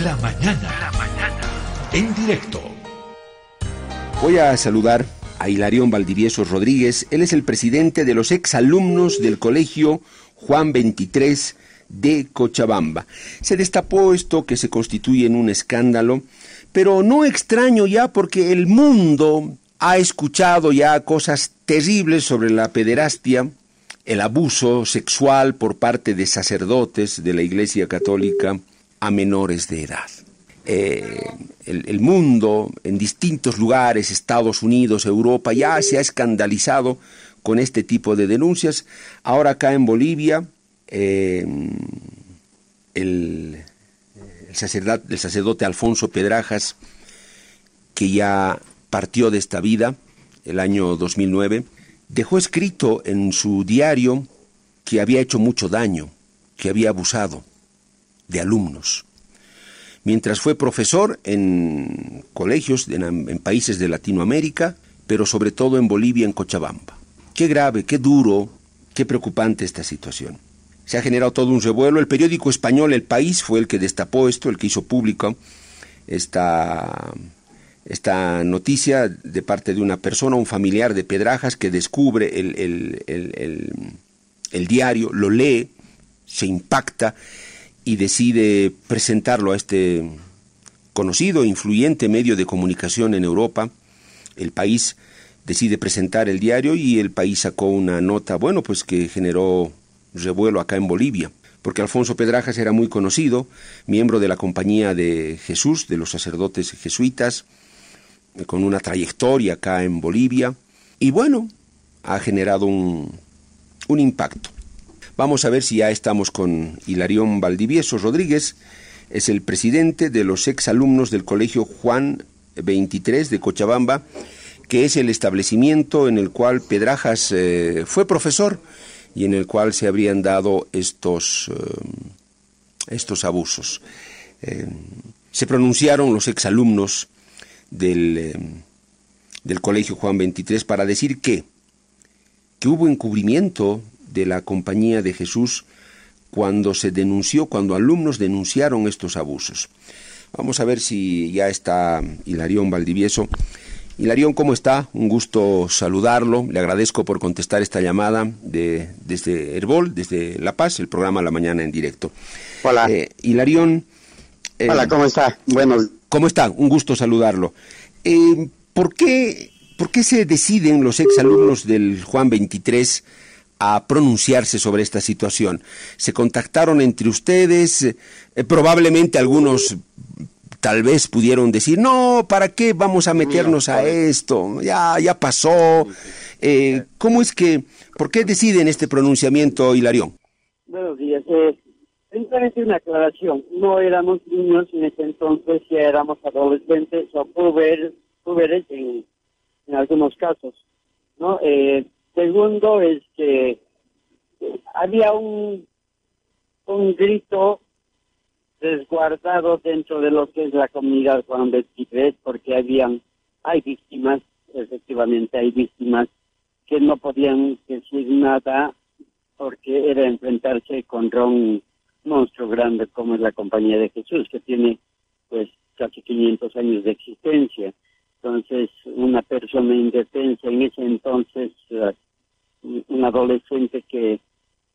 La mañana. La mañana. En directo. Voy a saludar a Hilarión Valdivieso Rodríguez. Él es el presidente de los exalumnos del colegio Juan 23 de Cochabamba. Se destapó esto que se constituye en un escándalo, pero no extraño ya porque el mundo ha escuchado ya cosas terribles sobre la pederastia, el abuso sexual por parte de sacerdotes de la Iglesia Católica a menores de edad. Eh, el, mundo, en distintos lugares, Estados Unidos, Europa, ya se ha escandalizado con este tipo de denuncias. Ahora acá en Bolivia, eh, el, sacerdote, el sacerdote Alfonso Pedrajas, que ya partió de esta vida el año 2009, dejó escrito en su diario que había hecho mucho daño, que había abusado de alumnos mientras fue profesor en colegios en, países de Latinoamérica, pero sobre todo en Bolivia, en Cochabamba. Qué grave, qué duro, qué preocupante esta situación. Se ha generado todo un revuelo. El periódico español El País fue el que destapó esto, el que hizo público esta, esta noticia de parte de una persona, un familiar de Pedrajas, que descubre el, el diario, lo lee, se impacta y decide presentarlo a este conocido, influyente medio de comunicación en Europa. El país decide presentar el diario y el país sacó una nota, bueno, pues que generó revuelo acá en Bolivia, porque Alfonso Pedrajas era muy conocido, miembro de la Compañía de Jesús, de los sacerdotes jesuitas, con una trayectoria acá en Bolivia, y bueno, ha generado un, un impacto. Vamos a ver si ya estamos con Hilarión Valdivieso Rodríguez, es el presidente de los exalumnos del Colegio Juan 23 de Cochabamba, que es el establecimiento en el cual Pedrajas eh, fue profesor y en el cual se habrían dado estos, eh, estos abusos. Eh, se pronunciaron los exalumnos del, del Colegio Juan 23 para decir que, que hubo encubrimiento de la Compañía de Jesús cuando se denunció, cuando alumnos denunciaron estos abusos. Vamos a ver si ya está Hilarión Valdivieso. Hilarión, ¿cómo está? Un gusto saludarlo. Le agradezco por contestar esta llamada de, desde Herbol, desde La Paz, el programa La Mañana en directo. Hola. Eh, Hilarión. Eh, Hola, ¿cómo está? Bueno. ¿Cómo está? Un gusto saludarlo. Eh, ¿por, qué, ¿Por qué se deciden los exalumnos del Juan 23 a pronunciarse sobre esta situación. Se contactaron entre ustedes, eh, probablemente algunos tal vez pudieron decir, no, ¿para qué vamos a meternos a esto? Ya, ya pasó. Eh, ¿Cómo es que, por qué deciden este pronunciamiento, Hilarión? Buenos días. Eh, una aclaración. No éramos niños en ese entonces, ya éramos adolescentes o puber, puberes en, en algunos casos. ¿no? Eh, Segundo es que había un, un grito resguardado dentro de lo que es la comunidad Juan 23 porque habían, hay víctimas, efectivamente hay víctimas que no podían decir nada porque era enfrentarse contra un monstruo grande como es la Compañía de Jesús, que tiene pues casi 500 años de existencia. Entonces, una persona indefensa en ese entonces, adolescente que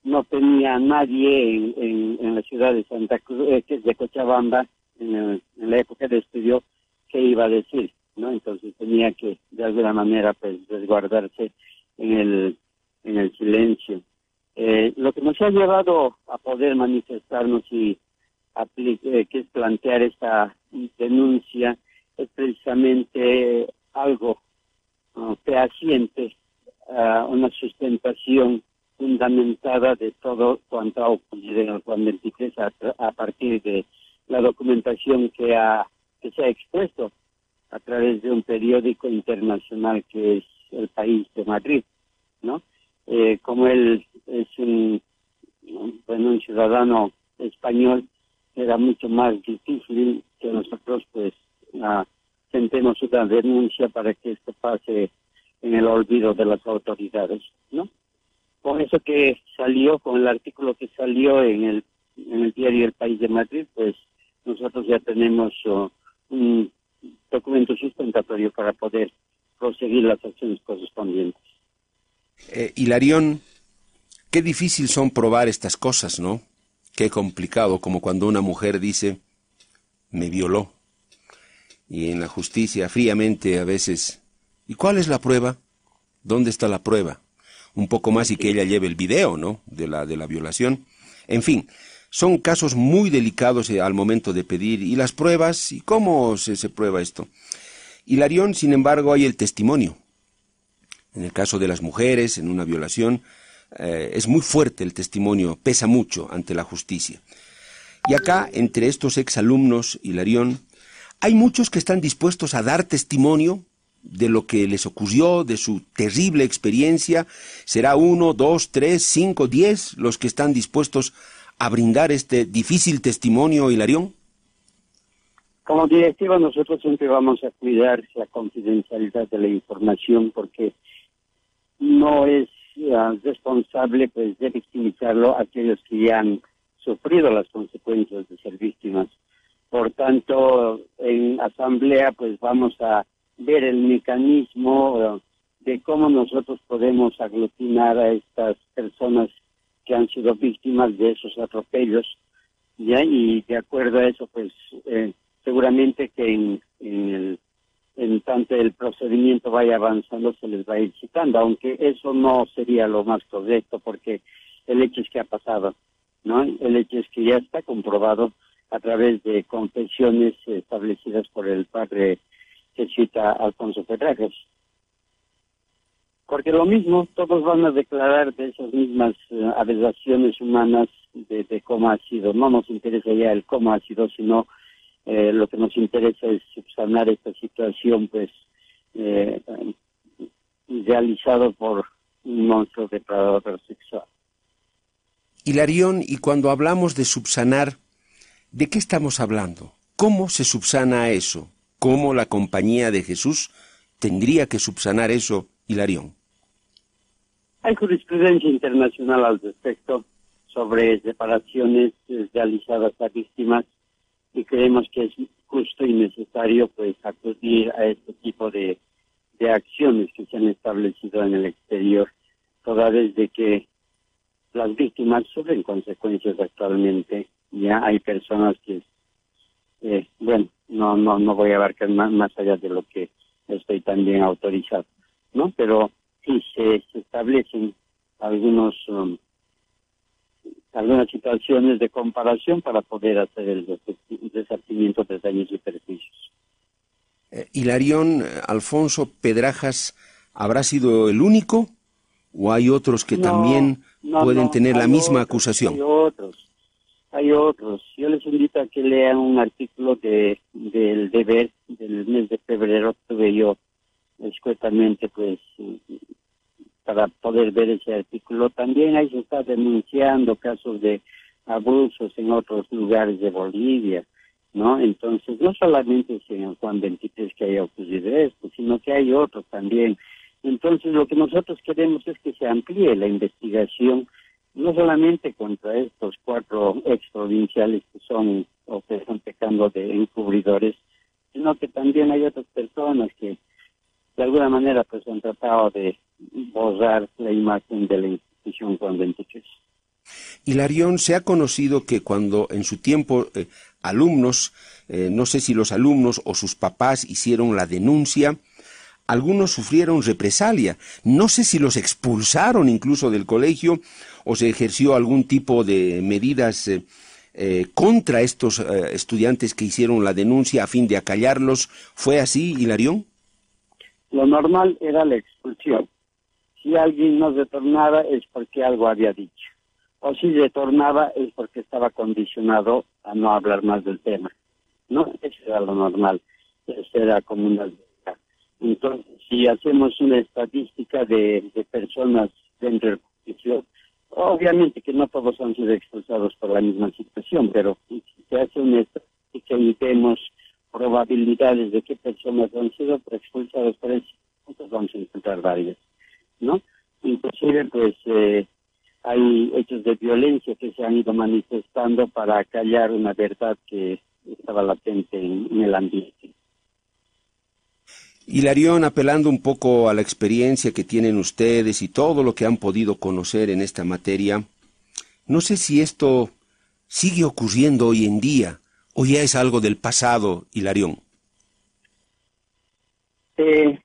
no tenía nadie en, la ciudad de Santa Cruz, eh, de Cochabamba, en, la época de estudio, ¿qué iba a decir? ¿no? Entonces tenía que, de alguna manera, pues, resguardarse en el, en el silencio. Eh, lo que nos ha llevado a poder manifestarnos y eh, que es plantear esta denuncia es precisamente algo fehaciente, una sustentación fundamentada de todo cuanto ha ocurrido en el Juan 23 a, partir de la documentación que, ha, que se ha expuesto a través de un periódico internacional que es El País de Madrid, ¿no? Eh, como él es un, bueno, un ciudadano español, era mucho más difícil que nosotros pues sentemos una denuncia para que esto pase olvido de las autoridades, ¿no? Con eso que salió, con el artículo que salió en el, en el diario El País de Madrid, pues nosotros ya tenemos oh, un documento sustentatorio para poder proseguir las acciones correspondientes. Eh, Hilarión, qué difícil son probar estas cosas, ¿no? Qué complicado, como cuando una mujer dice, me violó. Y en la justicia, fríamente, a veces, ¿y cuál es la prueba? ¿Dónde está la prueba? Un poco más y que ella lleve el video, ¿no? De la, de la violación. En fin, son casos muy delicados eh, al momento de pedir. ¿Y las pruebas? ¿Y cómo se, se prueba esto? Hilarión, sin embargo, hay el testimonio. En el caso de las mujeres, en una violación, eh, es muy fuerte el testimonio, pesa mucho ante la justicia. Y acá, entre estos exalumnos, Hilarión, hay muchos que están dispuestos a dar testimonio de lo que les ocurrió, de su terrible experiencia. Será uno, dos, tres, cinco, diez los que están dispuestos a brindar este difícil testimonio, Hilarión. Como directiva nosotros siempre vamos a cuidar la confidencialidad de la información porque no es uh, responsable pues de victimizarlo aquellos que ya han sufrido las consecuencias de ser víctimas. Por tanto, en asamblea pues vamos a ver el mecanismo de cómo nosotros podemos aglutinar a estas personas que han sido víctimas de esos atropellos, ¿ya? Y de acuerdo a eso, pues eh, seguramente que en, el, en tanto el procedimiento vaya avanzando se les va a ir citando, aunque eso no sería lo más correcto porque el hecho es que ha pasado, ¿no? El hecho es que ya está comprobado a través de confesiones establecidas por el padre que Alfonso Ferrajes. Porque lo mismo, todos van a declarar de esas mismas uh, aberraciones humanas de, de, cómo ha sido. No nos interesa ya el cómo ha sido, sino eh, lo que nos interesa es subsanar esta situación, pues, eh, realizado por un monstruo depredador sexual. Hilarión, y cuando hablamos de subsanar, ¿de qué estamos hablando? ¿Cómo se subsana eso? ¿Cómo la compañía de Jesús tendría que subsanar eso, Hilarión? Hay jurisprudencia internacional al respecto sobre reparaciones realizadas a víctimas y creemos que es justo y necesario pues acudir a este tipo de, de acciones que se han establecido en el exterior, toda vez de que las víctimas sufren consecuencias actualmente. Ya hay personas que, eh, bueno, no, no, no voy a abarcar más, más allá de lo que estoy también autorizado, ¿no? Pero sí se, se establecen algunos um, algunas situaciones de comparación para poder hacer el desartimiento de daños y perjuicios. Eh, Hilarión, Alfonso Pedrajas, ¿habrá sido el único o hay otros que también pueden tener la misma acusación? Hay otros, hay otros. Yo les invito a que lean un artículo de, del deber del mes de febrero, tuve yo escuetamente pues para poder ver ese artículo. También ahí se está denunciando casos de abusos en otros lugares de Bolivia, ¿no? Entonces, no solamente es en Juan 23 que haya ocurrido esto, sino que hay otros también. Entonces, lo que nosotros queremos es que se amplíe la investigación, no solamente contra estos cuatro exprovinciales que son o que están pecando de encubridores, sino que también hay otras personas que de alguna manera pues han tratado de borrar la imagen de la institución 23. Hilarión, se ha conocido que cuando en su tiempo eh, alumnos, eh, no sé si los alumnos o sus papás hicieron la denuncia, algunos sufrieron represalia. No sé si los expulsaron incluso del colegio o se ejerció algún tipo de medidas eh, eh contra estos eh, estudiantes que hicieron la denuncia a fin de acallarlos. ¿Fue así, Hilarión? Lo normal era la expulsión si alguien no retornaba es porque algo había dicho. O si retornaba es porque estaba condicionado a no hablar más del tema. ¿No? Eso era lo normal. Eso era como una... Entonces, si hacemos una estadística de, personas dentro del juicio, obviamente que no todos han sido expulsados por la misma situación, pero si se hace una estadística y vemos probabilidades de qué personas han sido expulsados por eso, entonces vamos a encontrar varias. ¿no? Inclusive, pues, eh, hay hechos de violencia que se han ido manifestando para callar una verdad que estaba latente en, el ambiente. Hilarión, apelando un poco a la experiencia que tienen ustedes y todo lo que han podido conocer en esta materia, no sé si esto sigue ocurriendo hoy en día o ya es algo del pasado, Hilarión. Eh,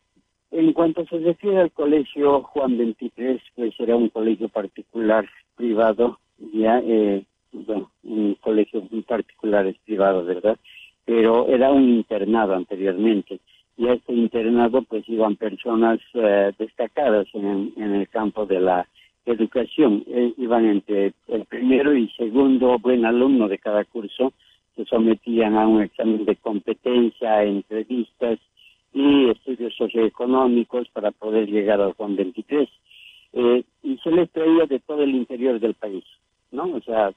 en cuanto se refiere al colegio Juan 23, pues era un colegio particular privado, ya, eh, bueno, un colegio particular es privado, ¿verdad? Pero era un internado anteriormente. Y a este internado pues iban personas eh, destacadas en, el campo de la educación. Eh, iban entre el primero y segundo buen alumno de cada curso, se sometían a un examen de competencia, entrevistas y estudios socioeconómicos para poder llegar al Juan 23. Eh, y se les traía de todo el interior del país, ¿no? O sea,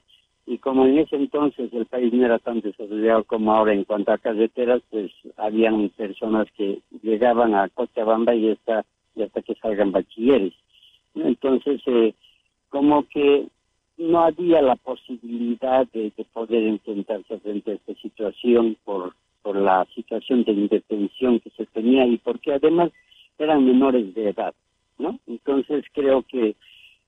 y como en ese entonces el país no era tan desarrollado como ahora en cuanto a carreteras, pues habían personas que llegaban a Cochabamba y hasta, y hasta que salgan bachilleres. Entonces, eh, como que no había la posibilidad de, de poder enfrentarse frente a esta situación por por la situación de indefensión que se tenía y porque además eran menores de edad, ¿no? Entonces creo que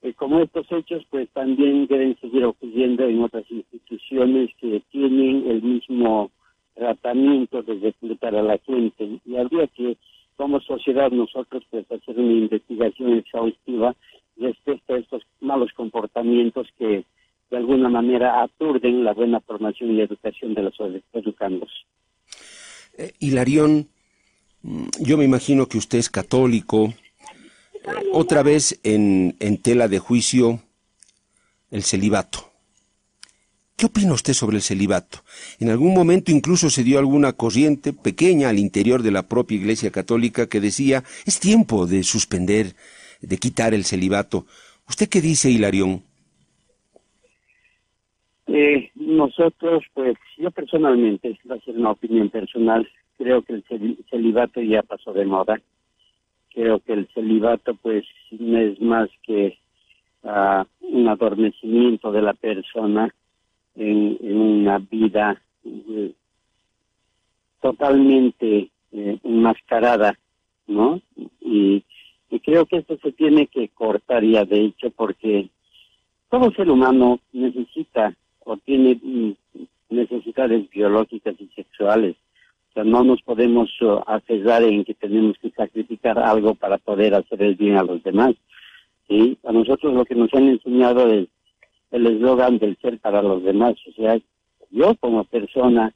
eh, como estos hechos pues también deben seguir ocurriendo en otras instituciones que tienen el mismo tratamiento de reclutar a la gente y habría que como sociedad nosotros pues hacer una investigación exhaustiva respecto a estos malos comportamientos que de alguna manera aturden la buena formación y educación de los educandos. Eh, Hilarión, mm, yo me imagino que usted es católico. Otra vez en, en tela de juicio, el celibato. ¿Qué opina usted sobre el celibato? En algún momento incluso se dio alguna corriente pequeña al interior de la propia Iglesia Católica que decía, es tiempo de suspender, de quitar el celibato. ¿Usted qué dice, Hilarión? Eh, nosotros, pues yo personalmente, va a ser una opinión personal, creo que el celibato ya pasó de moda. Creo que el celibato, pues, no es más que uh, un adormecimiento de la persona en, una vida eh, totalmente eh, enmascarada, ¿no? Y, y creo que esto se tiene que cortar ya, de hecho, porque todo ser humano necesita o tiene mm, necesidades biológicas y sexuales. No nos podemos uh, en que tenemos que sacrificar algo para poder hacer el bien a los demás. ¿sí? A nosotros lo que nos han enseñado es el eslogan del ser para los demás. O sea, yo como persona,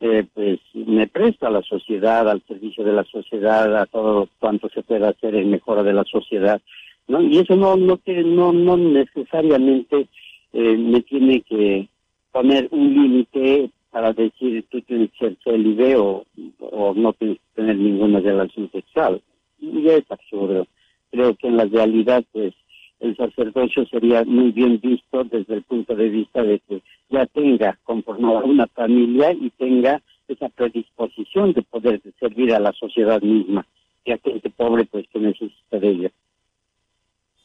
eh, pues me presto a la sociedad, al servicio de la sociedad, a todo cuanto se pueda hacer en mejora de la sociedad. ¿no? Y eso no, no, no, no necesariamente eh, me tiene que poner un límite para decir tú tienes que ser o, o no tienes que tener ninguna relación sexual. Y es absurdo. Creo que en la realidad, pues, el sacerdocio sería muy bien visto desde el punto de vista de que ya tenga conformada una familia y tenga esa predisposición de poder servir a la sociedad misma, que a gente pobre pues que necesita de ella.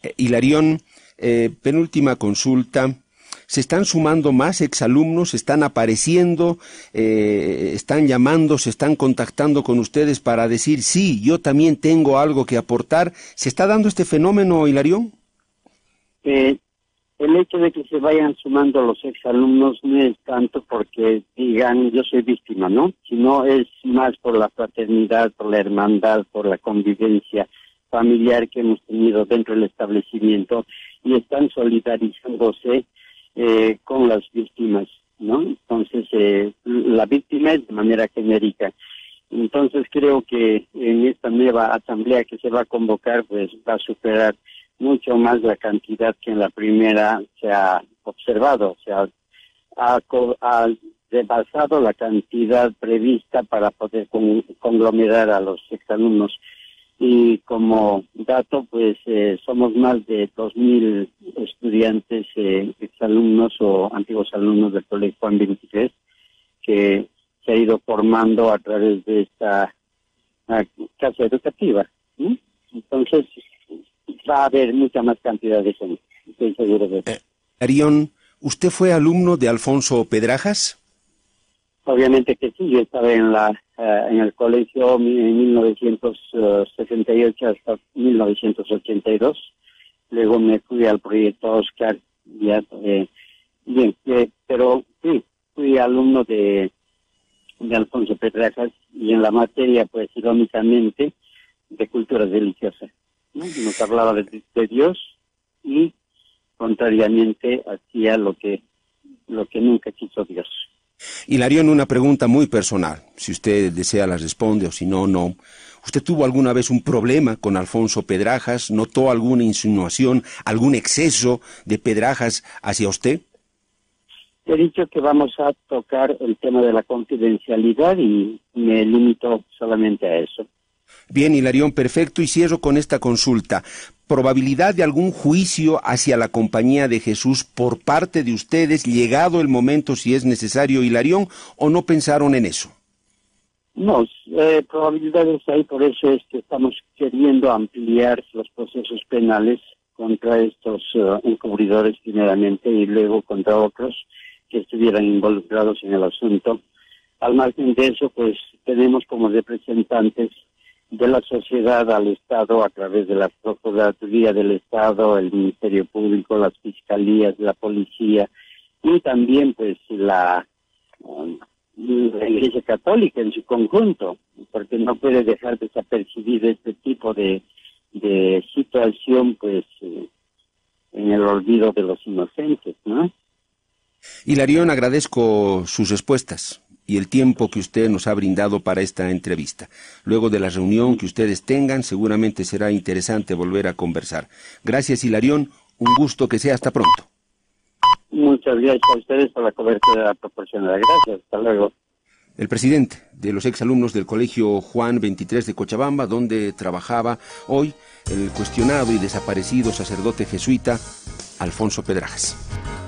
Eh, Hilarión, eh, penúltima consulta se están sumando más exalumnos, están apareciendo, eh, están llamando, se están contactando con ustedes para decir, sí, yo también tengo algo que aportar. ¿Se está dando este fenómeno, Hilarión? El hecho de que se vayan sumando los exalumnos no es tanto porque digan yo soy víctima, ¿no? Sino es más por la fraternidad, por la hermandad, por la convivencia familiar que hemos tenido dentro del establecimiento y están solidarizándose eh, con las víctimas, ¿no? Entonces, eh, la víctima es de manera genérica. Entonces, creo que en esta nueva asamblea que se va a convocar, pues va a superar mucho más la cantidad que en la primera se ha observado, o sea, ha, ha rebasado la cantidad prevista para poder conglomerar a los exalumnos y como dato, pues eh, somos más de 2.000 estudiantes, eh, exalumnos o antiguos alumnos del Colegio Juan 23, que se ha ido formando a través de esta casa educativa. Entonces, va a haber mucha más cantidad de gente, estoy seguro de eso. Eh, Arión, ¿usted fue alumno de Alfonso Pedrajas? Obviamente que sí, yo estaba en la eh, en el colegio en 1968 hasta 1982. Luego me fui al proyecto Oscar, ya, eh, bien, eh, pero sí, fui alumno de, de Alfonso Petrajas y en la materia, pues irónicamente, de cultura religiosa. Nos hablaba de, de Dios y contrariamente hacía lo que lo que nunca quiso Dios. Hilarión, una pregunta muy personal. Si usted desea la responde o si no, no. ¿Usted tuvo alguna vez un problema con Alfonso Pedrajas? ¿Notó alguna insinuación, algún exceso de Pedrajas hacia usted? He dicho que vamos a tocar el tema de la confidencialidad y me limito solamente a eso. Bien, Hilarión, perfecto. Y cierro con esta consulta. ¿Probabilidad de algún juicio hacia la compañía de Jesús por parte de ustedes, llegado el momento, si es necesario, Hilarión, o no pensaron en eso? No, eh, probabilidades hay, por eso es que estamos queriendo ampliar los procesos penales contra estos uh, encubridores primeramente y luego contra otros que estuvieran involucrados en el asunto. Al margen de eso, pues tenemos como representantes de la sociedad al Estado a través de la Procuraduría del Estado, el Ministerio Público, las fiscalías, la policía y también pues la, um, Iglesia Católica en su conjunto, porque no puede dejar desapercibido este tipo de, de situación pues eh, en el olvido de los inocentes, ¿no? Hilarión, agradezco sus respuestas y el tiempo que usted nos ha brindado para esta entrevista. Luego de la reunión que ustedes tengan, seguramente será interesante volver a conversar. Gracias, Hilarión. Un gusto que sea hasta pronto. Muchas gracias a ustedes por la cobertura proporcionada. Gracias. Hasta luego. El presidente de los exalumnos del Colegio Juan 23 de Cochabamba, donde trabajaba hoy el cuestionado y desaparecido sacerdote jesuita Alfonso Pedrajas.